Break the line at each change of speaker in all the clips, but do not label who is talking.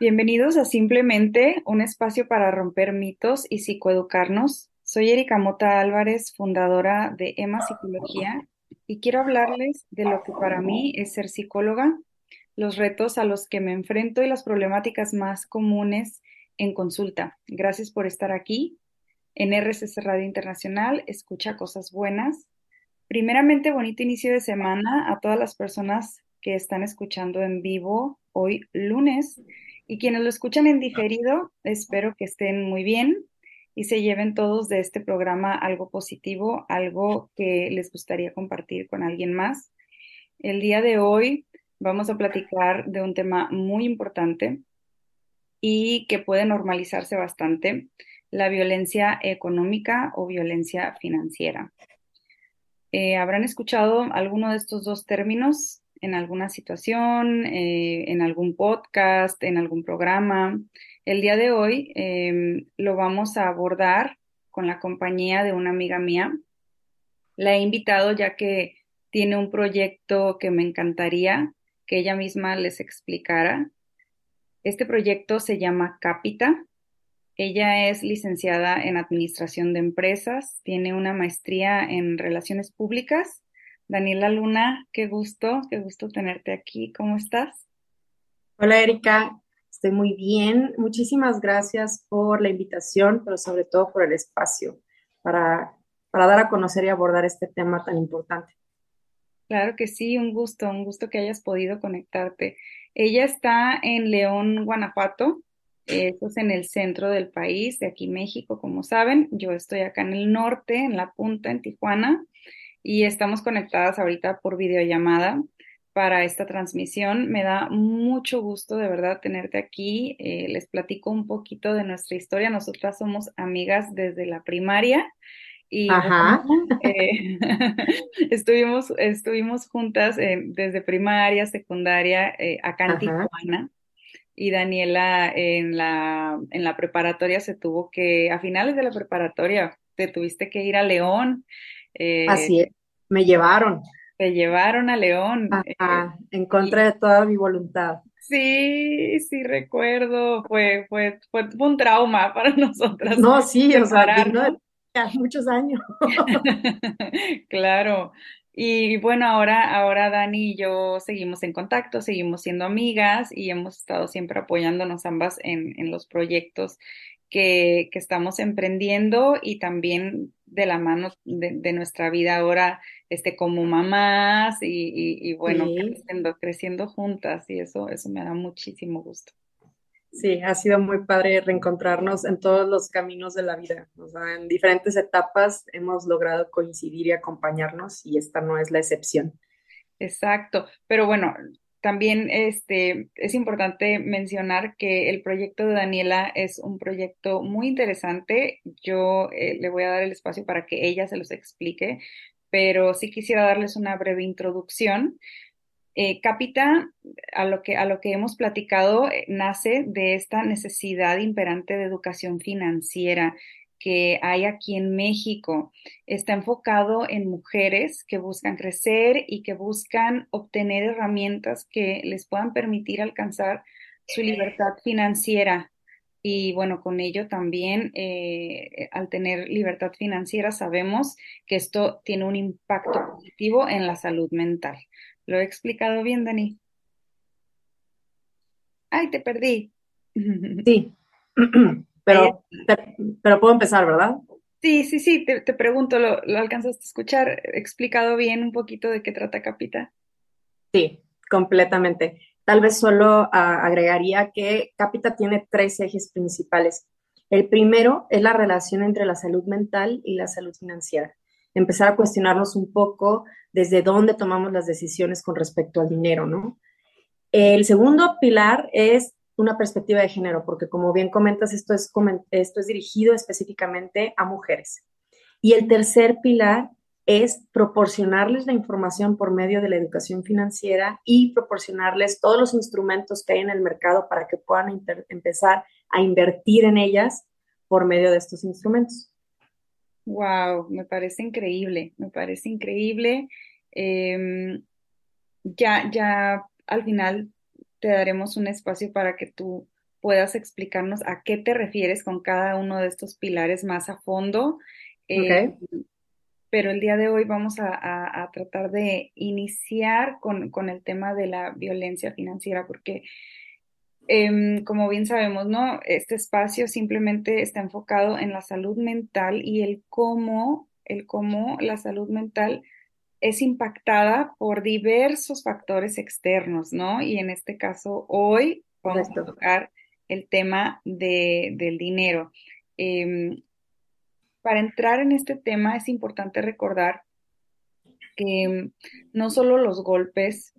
Bienvenidos a Simplemente, un espacio para romper mitos y psicoeducarnos. Soy Erika Mota Álvarez, fundadora de EMA Psicología, y quiero hablarles de lo que para mí es ser psicóloga, los retos a los que me enfrento y las problemáticas más comunes en consulta. Gracias por estar aquí. En RCC Radio Internacional, escucha cosas buenas. Primeramente, bonito inicio de semana a todas las personas que están escuchando en vivo hoy lunes y quienes lo escuchan en diferido, espero que estén muy bien y se lleven todos de este programa algo positivo, algo que les gustaría compartir con alguien más. El día de hoy vamos a platicar de un tema muy importante y que puede normalizarse bastante, la violencia económica o violencia financiera. Eh, ¿Habrán escuchado alguno de estos dos términos? En alguna situación, eh, en algún podcast, en algún programa. El día de hoy em, lo vamos a abordar con la compañía de una amiga mía. La he invitado ya que tiene un proyecto que me encantaría que ella misma les explicara. Este proyecto se llama Capita. Ella es licenciada en Administración de Empresas, tiene una maestría en Relaciones Públicas Daniela Luna, qué gusto, qué gusto tenerte aquí. ¿Cómo estás?
Hola Erika, estoy muy bien. Muchísimas gracias por la invitación, pero sobre todo por el espacio para, para dar a conocer y abordar este tema tan importante.
Claro que sí, un gusto, un gusto que hayas podido conectarte. Ella está en León, Guanajuato, eso es en el centro del país, de aquí México, como saben. Yo estoy acá en el norte, en la punta, en Tijuana y estamos conectadas ahorita por videollamada para esta transmisión. Me da mucho gusto de verdad tenerte aquí. Eh, les platico un poquito de nuestra historia. Nosotras somos amigas desde la primaria y eh, estuvimos, estuvimos juntas eh, desde primaria, secundaria, acá en Tijuana. Y Daniela en la, en la preparatoria se tuvo que, a finales de la preparatoria, te tuviste que ir a León
eh, Así es, me llevaron.
Te llevaron a León.
Eh, en contra de toda mi voluntad.
Sí, sí recuerdo, fue, fue, fue, un trauma para nosotras.
No, sí, o sea, muchos años.
claro. Y bueno, ahora, ahora Dani y yo seguimos en contacto, seguimos siendo amigas y hemos estado siempre apoyándonos ambas en, en los proyectos que, que, estamos emprendiendo y también de la mano de, nuestra vida ahora este, como mamás y, bueno, creciendo, creciendo juntas y eso, eso me da muchísimo gusto.
Sí, ha sido muy padre reencontrarnos en todos los caminos de la vida. O sea, en diferentes etapas hemos logrado coincidir y acompañarnos y esta no es la excepción.
Exacto, pero bueno, también este, es importante mencionar que el proyecto de Daniela es un proyecto muy interesante. Yo eh, le voy a dar el espacio para que ella se los explique, pero sí quisiera darles una breve introducción. Eh, Capita, a lo, que, a lo que hemos platicado, eh, nace de esta necesidad imperante de educación financiera que hay aquí en México. Está enfocado en mujeres que buscan crecer y que buscan obtener herramientas que les puedan permitir alcanzar su libertad financiera. Y bueno, con ello también, eh, al tener libertad financiera, sabemos que esto tiene un impacto positivo en la salud mental. ¿Lo he explicado bien, Dani? Ay, te perdí.
Sí. Pero, pero puedo empezar, ¿verdad?
Sí, sí, sí, te, pregunto, ¿lo, ¿lo, alcanzaste a escuchar? explicado bien un poquito de qué trata Capita?
Sí, completamente. Tal vez solo ah, agregaría que Capita tiene tres ejes principales. El primero es la relación entre la salud mental y la salud financiera. Empezar a cuestionarnos un poco desde dónde tomamos las decisiones con respecto al dinero, ¿no? El segundo pilar es una perspectiva de género, porque como bien comentas, esto es, esto es dirigido específicamente a mujeres. Y el tercer pilar es proporcionarles la información por medio de la educación financiera y proporcionarles todos los instrumentos que hay en el mercado para que puedan empezar a invertir en ellas por medio de estos instrumentos.
Wow, me parece increíble, me parece increíble. Em, ya, ya al final te daremos un espacio para que tú puedas explicarnos a qué te refieres con cada uno de estos pilares más a fondo. Eh, pero el día de hoy vamos a, tratar de iniciar con, con, el tema de la violencia financiera, porque em, como bien sabemos, ¿no? Este espacio simplemente está enfocado en la salud mental y el cómo, el cómo la salud mental es impactada por diversos factores externos, ¿no? Y en este caso, hoy vamos a tocar el tema de, del dinero. Em, para entrar en este tema es importante recordar que em, no solo los golpes,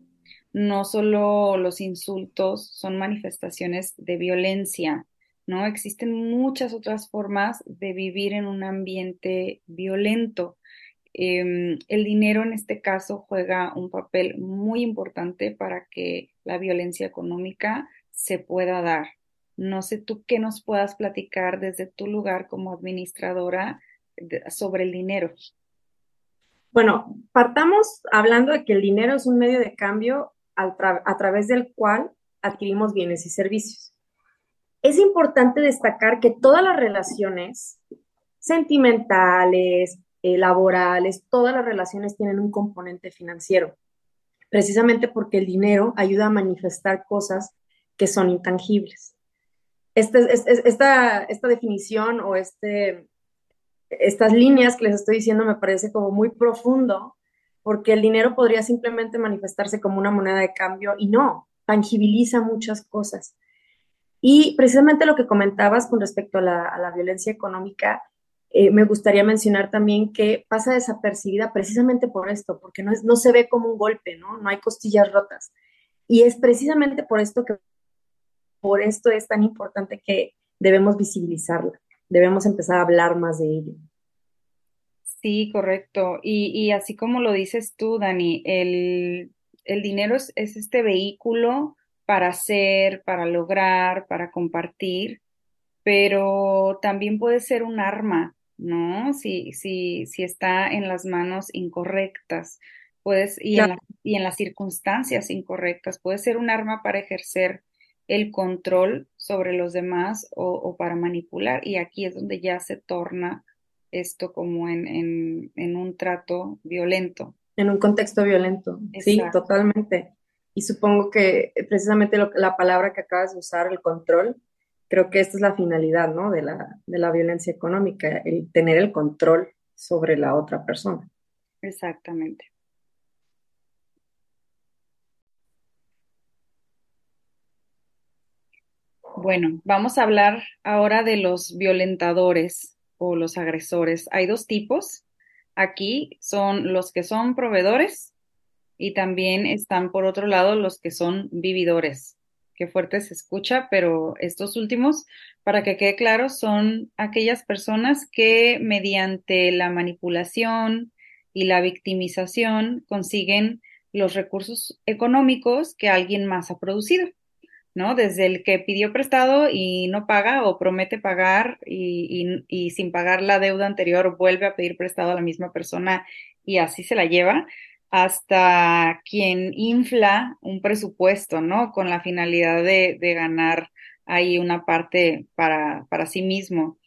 no solo los insultos son manifestaciones de violencia, ¿no? Existen muchas otras formas de vivir en un ambiente violento. Em, el dinero en este caso juega un papel muy importante para que la violencia económica se pueda dar. No sé tú qué nos puedas platicar desde tu lugar como administradora sobre el dinero.
Bueno, partamos hablando de que el dinero es un medio de cambio a través del cual adquirimos bienes y servicios. Es importante destacar que todas las relaciones sentimentales, eh, laborales, todas las relaciones tienen un componente financiero, precisamente porque el dinero ayuda a manifestar cosas que son intangibles. Este, esta, esta definición o este, estas líneas que les estoy diciendo me parece como muy profundo, porque el dinero podría simplemente manifestarse como una moneda de cambio y no, tangibiliza muchas cosas. Y precisamente lo que comentabas con respecto a la, a la violencia económica, eh, me gustaría mencionar también que pasa desapercibida precisamente por esto, porque no, es, no se ve como un golpe, ¿no? No hay costillas rotas. Y es precisamente por esto que por esto es tan importante que debemos visibilizarla, debemos empezar a hablar más de ello.
Sí, correcto. Y, y así como lo dices tú, Dani, el, el dinero es, es este vehículo para hacer, para lograr, para compartir, pero también puede ser un arma ¿no? Si, si, si está en las manos incorrectas, pues, y, en y en las circunstancias incorrectas, puede ser un arma para ejercer el control sobre los demás o, para manipular. Y aquí es donde ya se torna esto como en, en, en un trato violento.
En un contexto violento, sí, totalmente. Y supongo que precisamente la palabra que acabas de usar, el control, creo que esta es la finalidad, ¿no? De la, de la violencia económica, el tener el control sobre la otra persona.
Exactamente. Bueno, vamos a hablar ahora de los violentadores o los agresores. Hay dos tipos. Aquí son los que son proveedores y también están por otro lado los que son vividores qué fuerte se escucha, pero estos últimos, para que quede claro, son aquellas personas que mediante la manipulación y la victimización consiguen los recursos económicos que alguien más ha producido, ¿no? Desde el que pidió prestado y no paga o promete pagar y, y sin pagar la deuda anterior vuelve a pedir prestado a la misma persona y así se la lleva, hasta quien infla un presupuesto, ¿no? Con la finalidad de, ganar ahí una parte para, para sí mismo.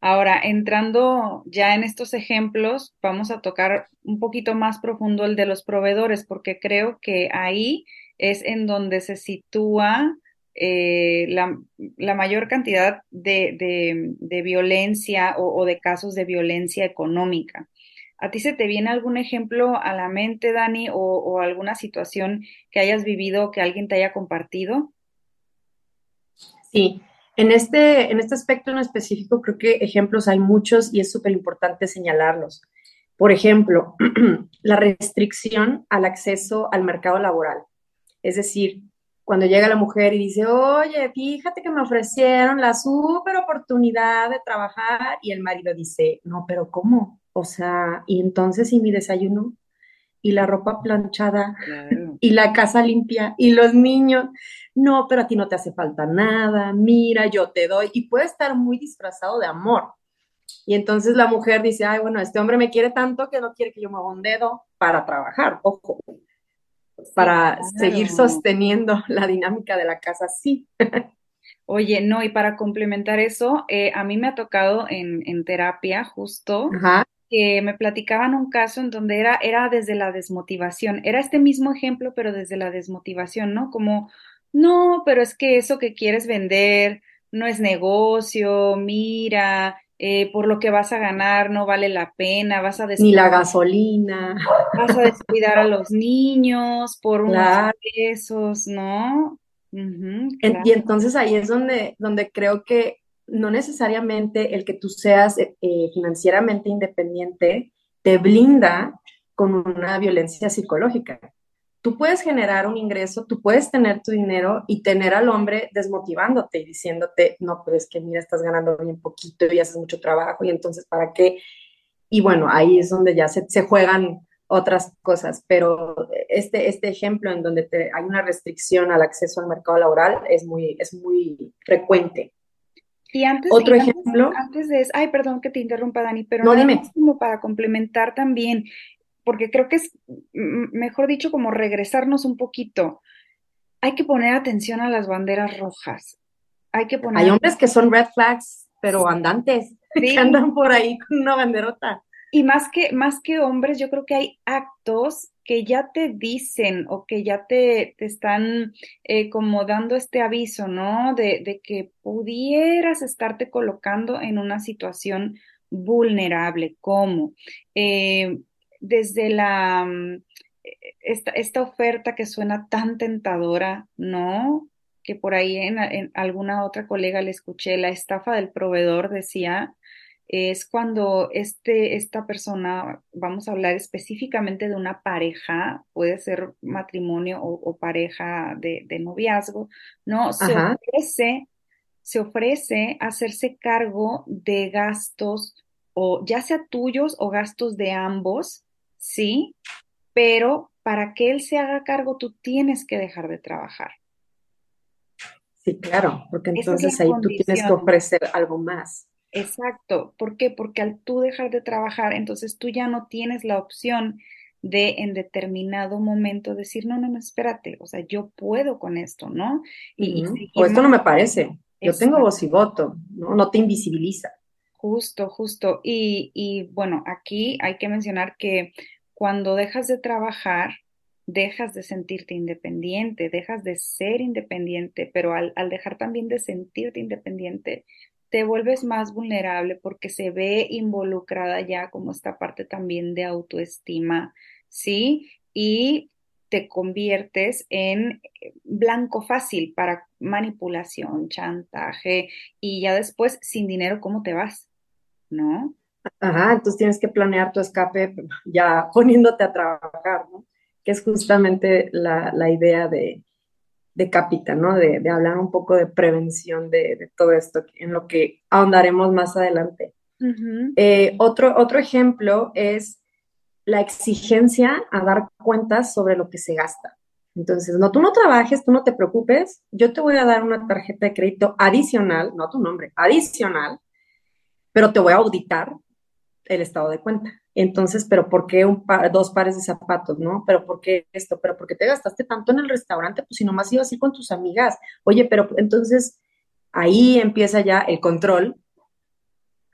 Ahora, entrando ya en estos ejemplos, vamos a tocar un poquito más profundo el de los proveedores, porque creo que ahí es en donde se sitúa eh, la, mayor cantidad de, violencia o, de casos de violencia económica. ¿A ti se te viene algún ejemplo a la mente, Dani, o, alguna situación que hayas vivido que alguien te haya compartido?
Sí, en este, en este aspecto en específico creo que ejemplos hay muchos y es súper importante señalarlos. Por ejemplo, la restricción al acceso al mercado laboral. Es decir, cuando llega la mujer y dice, oye, fíjate que me ofrecieron la súper oportunidad de trabajar y el marido dice, no, pero ¿cómo? O sea, y entonces, ¿y mi desayuno? Y la ropa planchada, y la casa limpia, y los niños. No, pero a ti no te hace falta nada, mira, yo te doy. Y puede estar muy disfrazado de amor. Y entonces la mujer dice, ay, bueno, este hombre me quiere tanto que no quiere que yo me haga un dedo para trabajar, ojo, para seguir sosteniendo la dinámica de la casa, sí.
Oye, no, y para complementar eso, eh, a mí me ha tocado en, en terapia justo
Ajá.
Que me platicaban un caso en donde era, era desde la desmotivación, era este mismo ejemplo, pero desde la desmotivación, ¿no? Como, no, pero es que eso que quieres vender no es negocio, mira, eh, por lo que vas a ganar no vale la pena, vas a
Ni la
descuidar,
gasolina.
vas a descuidar a los niños por unos
Claro.
pesos, ¿no? Claro.
y entonces ahí es donde, donde creo que no necesariamente el que tú seas eh, eh, financieramente independiente te blinda con una violencia psicológica. Tú puedes generar un ingreso, tú puedes tener tu dinero y tener al hombre desmotivándote y diciéndote, no, pero es que mira, estás ganando bien poquito y haces mucho trabajo y entonces, ¿para qué? Y bueno, ahí es donde ya se, juegan otras cosas, pero este, este ejemplo en donde hay una restricción al acceso al mercado laboral es muy, es muy frecuente.
Y antes,
Otro
y
ejemplo,
antes de eso, ay, perdón que te interrumpa, Dani, pero
no
nada
dime,
más como para complementar también, porque creo que es, mejor dicho, como regresarnos un poquito. Hay que poner atención a las banderas rojas. Hay que
hay
poner,
hombres que son red flags, pero andantes, que andan por ahí con una banderota.
Y más que, más que hombres, yo creo que hay actos que ya te dicen o que ya te, te están eh, como dando este aviso, ¿no? De, de que pudieras estarte colocando en una situación vulnerable, como eh, desde la, mm, esta, esta oferta que suena tan tentadora, ¿no? Que por ahí en, en alguna otra colega le escuché, la estafa del proveedor decía es cuando este, esta persona, vamos a hablar específicamente de una pareja, puede ser matrimonio o, o pareja de, de noviazgo, ¿no? Se
Ajá,
ofrece, se ofrece hacerse cargo de gastos, o ya sea tuyos o gastos de ambos, ¿sí? Pero para que él se haga cargo, tú tienes que dejar de trabajar.
sí, claro, porque
es
entonces ahí tú tienes que ofrecer algo más.
Exacto. ¿Por qué? Porque al tú dejar de trabajar, entonces tú ya no tienes la opción de en determinado momento decir, no, no, no, espérate, o sea, yo puedo con esto, ¿no? Y.
O esto no me parece, yo tengo voz y voto, ¿no? No te invisibiliza.
Justo, justo. Y, y bueno, aquí hay que mencionar que cuando dejas de trabajar, dejas de sentirte independiente, dejas de ser independiente, pero al, al dejar también de sentirte independiente, te vuelves más vulnerable porque se ve involucrada ya como esta parte también de autoestima, ¿sí? Y te conviertes en eh, blanco fácil para manipulación, chantaje y ya después sin dinero, ¿cómo te vas? ¿no?
Ajá, entonces tienes que planear tu escape ya poniéndote a trabajar, ¿no? Que es justamente la, la idea de, de Capita, ¿no? De, de hablar un poco de prevención de, de todo esto, en lo que ahondaremos más adelante. Eh, otro, otro ejemplo es la exigencia a dar cuentas sobre lo que se gasta. Entonces, no, tú no trabajes, tú no te preocupes, yo te voy a dar una tarjeta de crédito adicional, no tu nombre, adicional, pero te voy a auditar el estado de cuenta. Entonces, pero ¿por qué un par, dos pares de zapatos, no? ¿Pero por qué esto? ¿Pero por qué te gastaste tanto en el restaurante? Pues si nomás ibas a ir con tus amigas. Oye, pero entonces ahí empieza ya el control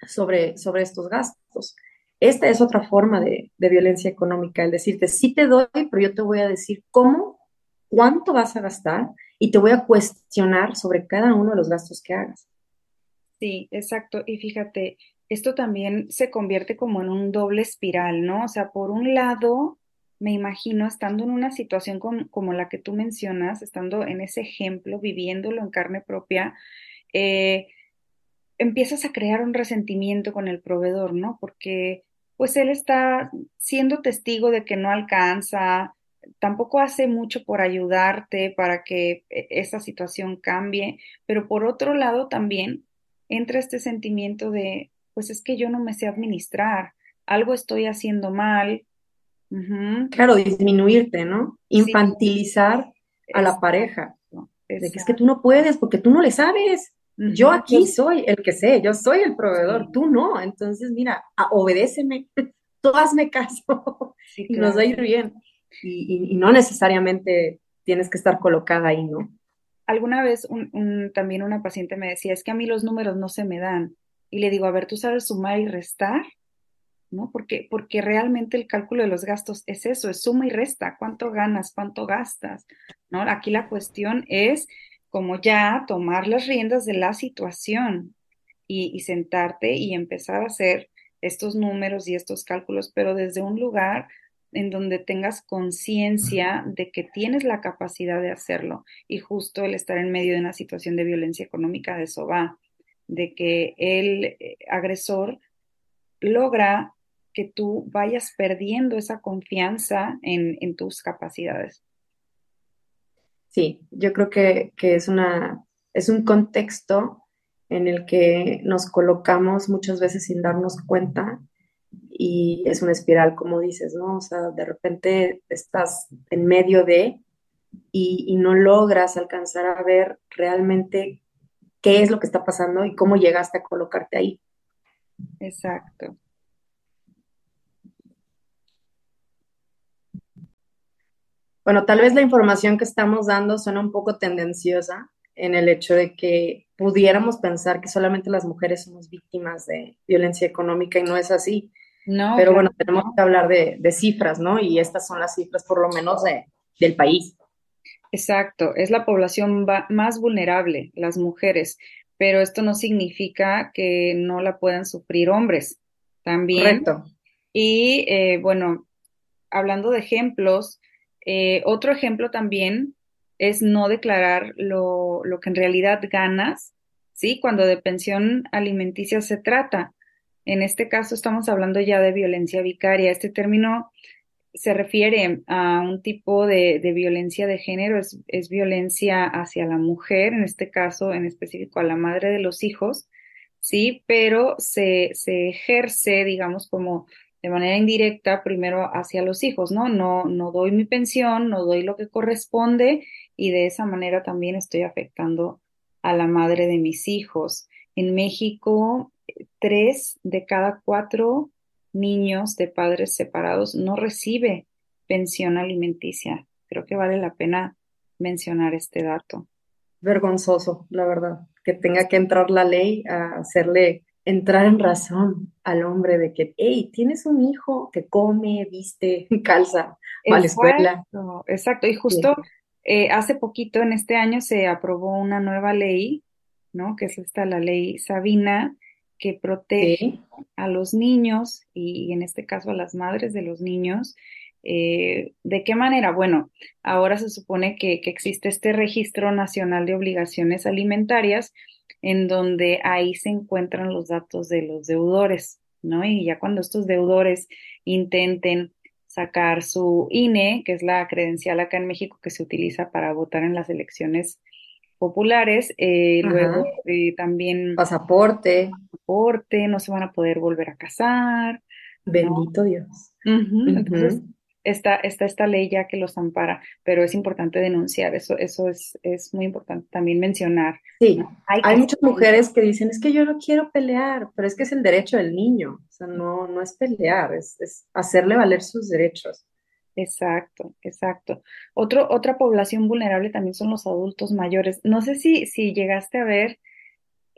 sobre, sobre estos gastos. Esta es otra forma de, de violencia económica, el decirte, sí te doy, pero yo te voy a decir cómo, cuánto vas a gastar y te voy a cuestionar sobre cada uno de los gastos que hagas.
Sí, exacto. Y fíjate, esto también se convierte como en un doble espiral, ¿no? O sea, por un lado, me imagino estando en una situación como la que tú mencionas, estando en ese ejemplo, viviéndolo en carne propia, eh, empiezas a crear un resentimiento con el proveedor, ¿no? Porque pues él está siendo testigo de que no alcanza, tampoco hace mucho por ayudarte para que eh, esa situación cambie, pero por otro lado también entra este sentimiento de, pues es que yo no me sé administrar, algo estoy haciendo mal.
Claro, disminuirte, ¿no?
Sí,
Infantilizar a la pareja,
exacto,
de que es que tú no puedes porque tú no le sabes. Yo aquí soy el que sé, yo soy el proveedor,
sí,
tú no. Entonces, mira, obedéceme, tú hazme caso
sí,
y nos va a ir bien. Y, y- y no necesariamente tienes que estar colocada ahí, ¿no?
alguna vez también una paciente me decía, es que a mí los números no se me dan. Y le digo, a ver, ¿tú sabes sumar y restar? ¿No? Porque, porque realmente el cálculo de los gastos es eso, es suma y resta, cuánto ganas, cuánto gastas, ¿no? Aquí la cuestión es como ya tomar las riendas de la situación y, y sentarte y empezar a hacer estos números y estos cálculos, pero desde un lugar en donde tengas conciencia de que tienes la capacidad de hacerlo y justo el estar en medio de una situación de violencia económica de eso va, de que el eh, agresor logra que tú vayas perdiendo esa confianza en, tus capacidades.
Sí, yo creo que, que, es, una, es un contexto en el que nos colocamos muchas veces sin darnos cuenta y es una espiral, como dices, ¿no? O sea, de repente estás en medio de y, no logras alcanzar a ver realmente qué es lo que está pasando y cómo llegaste a colocarte ahí.
Exacto.
Bueno, tal vez la información que estamos dando suena un poco tendenciosa en el hecho de que pudiéramos pensar que solamente las mujeres somos víctimas de violencia económica y no es así. No, Pero bueno, tenemos que hablar de, cifras, ¿no? Y estas son las cifras por lo menos de, del país.
Exacto, es la población más vulnerable, las mujeres, pero esto no significa que no la puedan sufrir hombres también. Correcto. Y eh, bueno, hablando de ejemplos, eh, otro ejemplo también es no declarar lo, lo que en realidad ganas, ¿sí? Cuando de pensión alimenticia se trata. En este caso estamos hablando ya de violencia vicaria. Este término se refiere a un tipo de, violencia de género, es, violencia hacia la mujer, en este caso en específico a la madre de los hijos, sí, pero se, se ejerce, digamos, como de manera indirecta primero hacia los hijos, ¿no? No, no doy mi pensión, no doy lo que corresponde y de esa manera también estoy afectando a la madre de mis hijos. En México tres de cada cuatro niños de padres separados no recibe pensión alimenticia. Creo que vale la pena mencionar este dato.
Vergonzoso, la verdad, que tenga que entrar la ley a hacerle entrar en razón al hombre de que, hey, tienes un hijo que come, viste, calza, va a la escuela.
Exacto, y justo eh, hace poquito, en este año, se aprobó una nueva ley, ¿no? Que es esta, la ley Sabina, que protege a los niños y, en este caso a las madres de los niños. Eh, ¿De qué manera? Bueno, ahora se supone que, existe este registro nacional de obligaciones alimentarias en donde ahí se encuentran los datos de los deudores, ¿no? Y ya cuando estos deudores intenten sacar su INE, que es la credencial acá en México que se utiliza para votar en las elecciones populares, eh, luego eh, también
pasaporte,
pasaporte, no se van a poder volver a casar.
Bendito Dios.
Entonces, está, está esta ley ya que los ampara, pero es importante denunciar, eso, eso es, es muy importante también mencionar.
Sí, hay, muchas mujeres que dicen, es que yo no quiero pelear, pero es que es el derecho del niño, o sea, no, no es pelear, es, es hacerle valer sus derechos.
Exacto, exacto. Otro, otra población vulnerable también son los adultos mayores. No sé si, si llegaste a ver,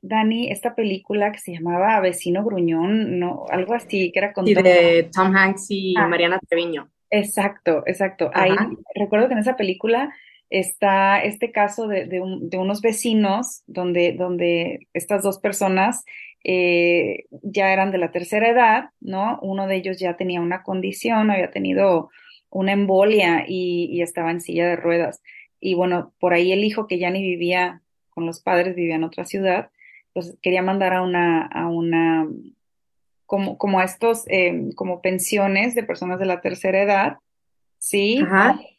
Dani, esta película que se llamaba Vecino Gruñón, no, algo así, que era con
sí, de Tom Hanks y ah. Mariana Treviño.
Exacto, exacto. Ahí recuerdo que en esa película está este caso de, de, unos vecinos donde, donde estas dos personas eh, ya eran de la tercera edad, ¿no? Uno de ellos ya tenía una condición, había tenido una embolia y, estaba en silla de ruedas. Y bueno, por ahí el hijo que ya ni vivía con los padres, vivía en otra ciudad, pues quería mandar a una, a una, como, como a estos, em, como pensiones de personas de la tercera edad, ¿sí?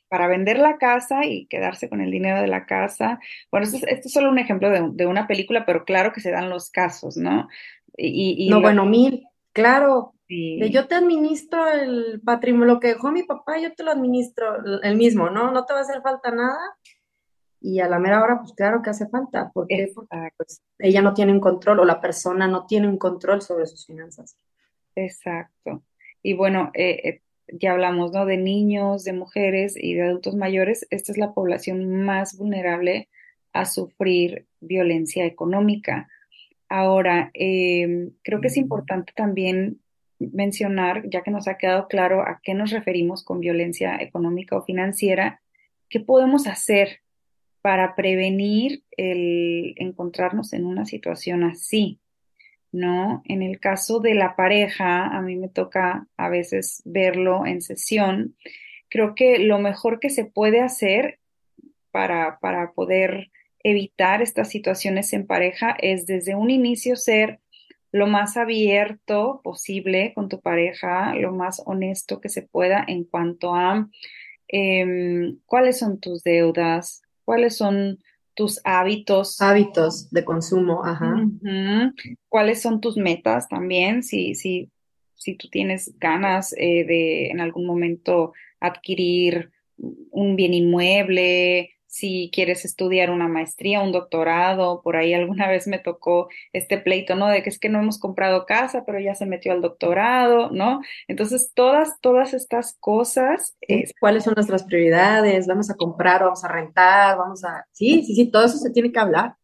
Para vender la casa y quedarse con el dinero de la casa. Bueno, esto es, solo un ejemplo de, una película, pero claro que se dan los casos, ¿no?
Y, no, bueno, mil, claro, yo te administro el patrimonio, lo que dejó mi papá, yo te lo administro el mismo, ¿no? No te va a hacer falta nada. Y a la mera hora, pues claro que hace falta. Porque pues, ella no tiene un control o la persona no tiene un control sobre sus finanzas.
Exacto. Y bueno, eh, eh, ya hablamos, ¿no? De niños, de mujeres y de adultos mayores. Esta es la población más vulnerable a sufrir violencia económica. Ahora, em, creo que es importante también mencionar, ya que nos ha quedado claro a qué nos referimos con violencia económica o financiera, qué podemos hacer para prevenir el encontrarnos en una situación así, ¿no? En el caso de la pareja, a mí me toca a veces verlo en sesión. Creo que lo mejor que se puede hacer para, para poder evitar estas situaciones en pareja es desde un inicio ser lo más abierto posible con tu pareja, lo más honesto que se pueda en cuanto a em, cuáles son tus deudas, cuáles son tus hábitos.
Hábitos de consumo, ajá.
¿Cuáles son tus metas también? Si, si, si tú tienes ganas eh, de en algún momento adquirir un bien inmueble, si quieres estudiar una maestría, un doctorado, por ahí alguna vez me tocó este pleito, ¿no? De que es que no hemos comprado casa, pero ya se metió al doctorado, ¿no? Entonces, todas, todas estas cosas.
¿Cuáles son nuestras prioridades? ¿Vamos a comprar vamos a rentar? ¿Vamos a...? Sí, sí, sí, todo eso se tiene que hablar.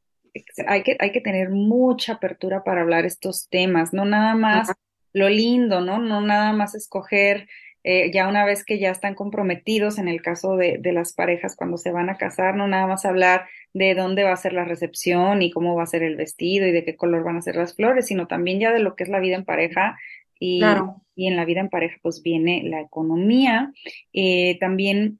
Hay que, hay que tener mucha apertura para hablar estos temas, no nada más lo lindo, ¿no? No nada más escoger eh, ya una vez que ya están comprometidos, en el caso de, de, las parejas cuando se van a casar, no nada más hablar de dónde va a ser la recepción y cómo va a ser el vestido y de qué color van a ser las flores, sino también ya de lo que es la vida en pareja y, y en la vida en pareja pues viene la economía. Eh, también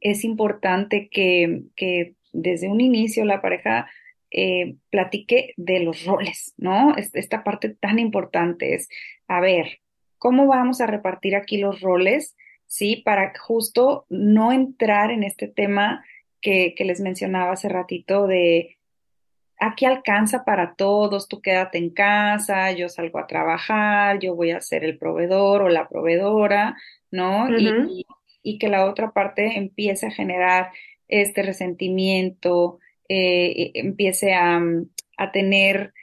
es importante que, que desde un inicio la pareja eh, platique de los roles, ¿no? Esta parte tan importante es, a ver, cómo vamos a repartir aquí los roles, ¿sí? Para justo no entrar en este tema que, les mencionaba hace ratito de aquí alcanza para todos, tú quédate en casa, yo salgo a trabajar, yo voy a ser el proveedor o la proveedora, ¿no? y, que la otra parte empiece a generar este resentimiento, eh, empiece a, a tener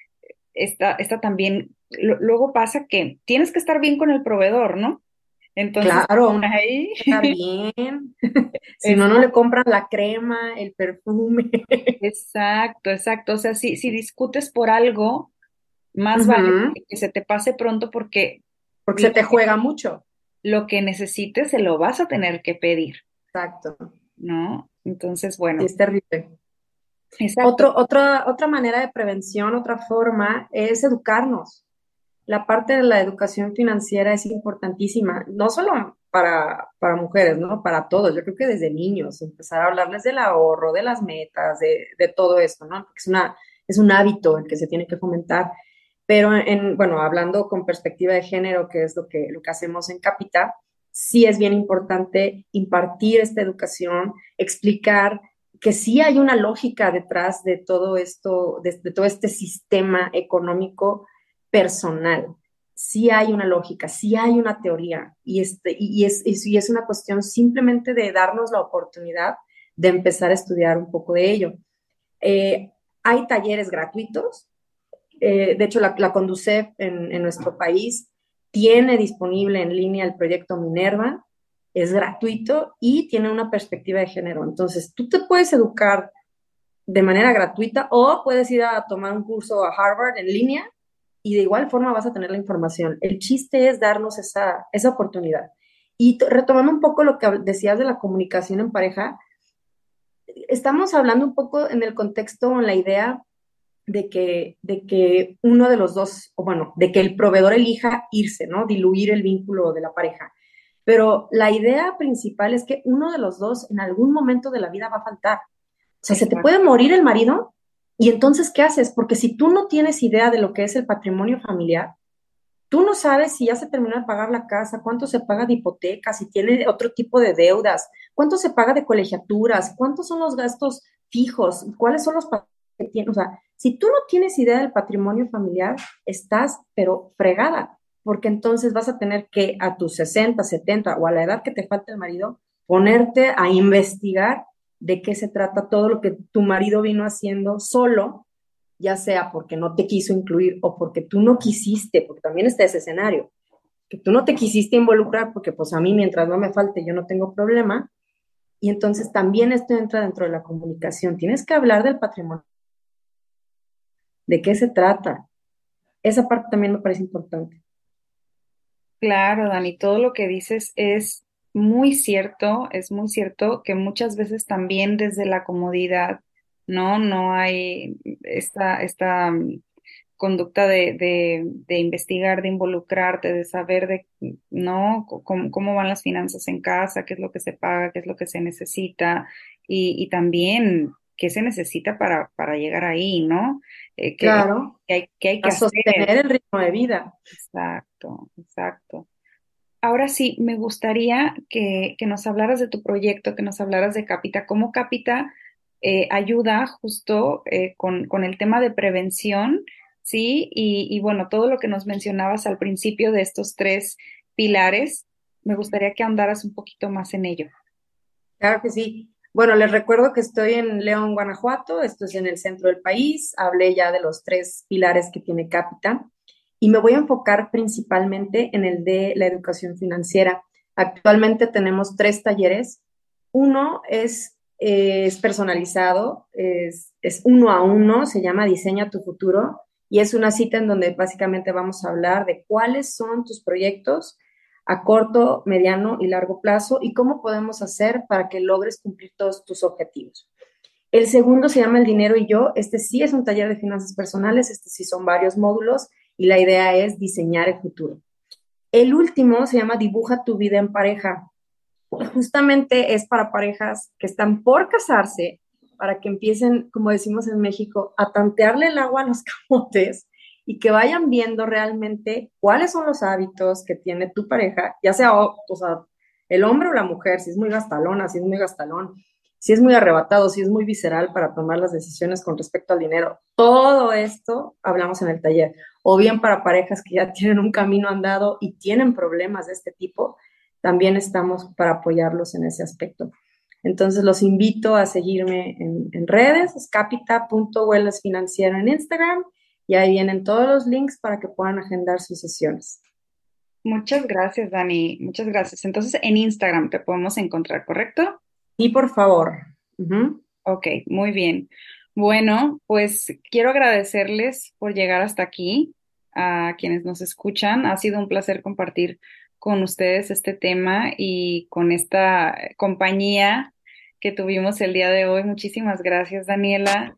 esta, esta también luego pasa que tienes que estar bien con el proveedor, ¿no?
Entonces, claro, ahí. Está bien. si no, no le compran la crema, el perfume.
exacto, exacto. O sea, si, si discutes por algo, más vale que se te pase pronto porque...
Porque se te juega mucho.
Lo que necesites se lo vas a tener que pedir.
Exacto.
¿No? Entonces, bueno.
Es terrible. Otro, otra, otra manera de prevención, otra forma, es educarnos la parte de la educación financiera es importantísima, no solo para, para, mujeres, ¿no? Para todos. Yo creo que desde niños, empezar a hablarles del ahorro, de las metas, de, de todo esto, ¿no? es, una, es un hábito el que se tiene que fomentar. Pero, en, bueno, hablando con perspectiva de género, que es lo que, lo que hacemos en Capita, sí es bien importante impartir esta educación, explicar que sí hay una lógica detrás de todo esto, de, de todo este sistema económico personal. Sí hay una lógica, sí hay una teoría y, este, y, es, y es una cuestión simplemente de darnos la oportunidad de empezar a estudiar un poco de ello. Eh, hay talleres gratuitos, eh, de hecho la, la Conducef en, en, nuestro país tiene disponible en línea el proyecto Minerva, es gratuito y tiene una perspectiva de género. Entonces, tú te puedes educar de manera gratuita o puedes ir a tomar un curso a Harvard en línea y de igual forma vas a tener la información. El chiste es darnos esa, esa oportunidad. Y retomando un poco lo que decías de la comunicación en pareja, estamos hablando un poco en el contexto, en la idea de que, de que uno de los dos, o bueno, de que el proveedor elija irse, ¿no? Diluir el vínculo de la pareja. Pero la idea principal es que uno de los dos en algún momento de la vida va a faltar. O sea, se te puede morir el marido y entonces, ¿qué haces? Porque si tú no tienes idea de lo que es el patrimonio familiar, tú no sabes si ya se terminó de pagar la casa, cuánto se paga de hipoteca, si tiene otro tipo de deudas, cuánto se paga de colegiaturas, cuántos son los gastos fijos, cuáles son los que. O sea, si tú no tienes idea del patrimonio familiar, estás, pero fregada, porque entonces vas a tener que a tus 60, 70 o a la edad que te falta el marido, ponerte a investigar de qué se trata todo lo que tu marido vino haciendo solo, ya sea porque no te quiso incluir o porque tú no quisiste, porque también está ese escenario, que tú no te quisiste involucrar porque pues a mí mientras no me falte yo no tengo problema, Y entonces también esto entra dentro de la comunicación. Tienes que hablar del patrimonio. ¿De qué se trata? Esa parte también me parece importante.
Claro, Dani, todo lo que dices es muy cierto, es muy cierto que muchas veces también desde la comodidad, ¿no? No hay esta, esta mm, conducta de, de, de investigar, de involucrarte, de saber de, ¿no? Cómo, cómo van las finanzas en casa, qué es lo que se paga, qué es lo que se necesita y, y también qué se necesita para, para llegar ahí, ¿no?
Eh, que, claro,
que hay que, hay que
a sostener el ritmo de vida.
Exacto, exacto. Ahora sí, me gustaría que, que, nos hablaras de tu proyecto, que nos hablaras de Capita, cómo Capita eh, ayuda justo eh, con, con, el tema de prevención, ¿sí? Y, y, bueno, todo lo que nos mencionabas al principio de estos tres pilares, me gustaría que ahondaras un poquito más en ello.
Claro que sí. Bueno, les recuerdo que estoy en León, Guanajuato, esto es en el centro del país, hablé ya de los tres pilares que tiene Capita y me voy a enfocar principalmente en el de la educación financiera. Actualmente tenemos tres talleres. Uno es, es personalizado, es, es uno a uno, se llama Diseña tu futuro y es una cita en donde básicamente vamos a hablar de cuáles son tus proyectos, a corto, mediano y largo plazo y cómo podemos hacer para que logres cumplir todos tus objetivos. El segundo se llama El dinero y yo. Este sí es un taller de finanzas personales, este sí son varios módulos y la idea es diseñar el futuro. El último se llama Dibuja tu vida en pareja. Justamente es para parejas que están por casarse, para que empiecen, como decimos en México, a tantearle el agua a los camotes y que vayan viendo realmente cuáles son los hábitos que tiene tu pareja, ya sea, o, sea, el hombre o la mujer, si es muy gastalona, si es muy gastalón, si es muy arrebatado, si es muy visceral para tomar las decisiones con respecto al dinero. Todo esto hablamos en el taller. O bien para parejas que ya tienen un camino andado y tienen problemas de este tipo, también estamos para apoyarlos en ese aspecto. Entonces los invito a seguirme en, en redes, es financiero en Instagram y ahí vienen todos los links para que puedan agendar sus sesiones.
Muchas gracias, Dani. Muchas gracias. Entonces, en Instagram te podemos encontrar, ¿correcto?
Y por favor.
Ok, muy bien. Bueno, pues quiero agradecerles por llegar hasta aquí, a quienes nos escuchan. Ha sido un placer compartir con ustedes este tema y con esta compañía que tuvimos el día de hoy. Muchísimas gracias, Daniela.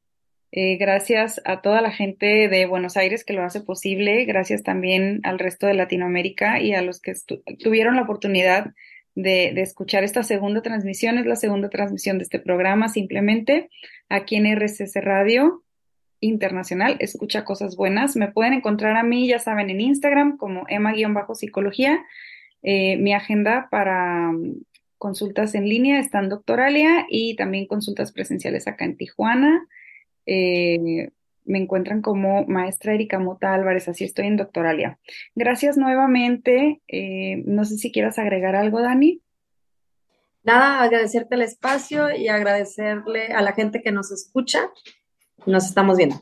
Eh, gracias a toda la gente de Buenos Aires que lo hace posible, gracias también al resto de Latinoamérica y a los que tuvieron la oportunidad de, de, escuchar esta segunda transmisión. Es la segunda transmisión de este programa, simplemente aquí en RCC Radio Internacional. Escucha cosas buenas. Me pueden encontrar a mí, ya saben, en Instagram como Emma-Psicología. Eh, mi agenda para um, consultas en línea está en Doctoralia y también consultas presenciales acá en Tijuana. Eh, me encuentran como maestra Erika Mota Álvarez, así estoy en Doctoralia. Gracias nuevamente. Eh, no sé si quieras agregar algo, Dani.
Nada, agradecerte el espacio y agradecerle a la gente que nos escucha. Nos estamos viendo.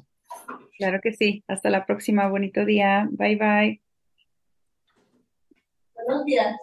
Claro que sí. Hasta la próxima. Bonito día. Bye bye.
Buenos días.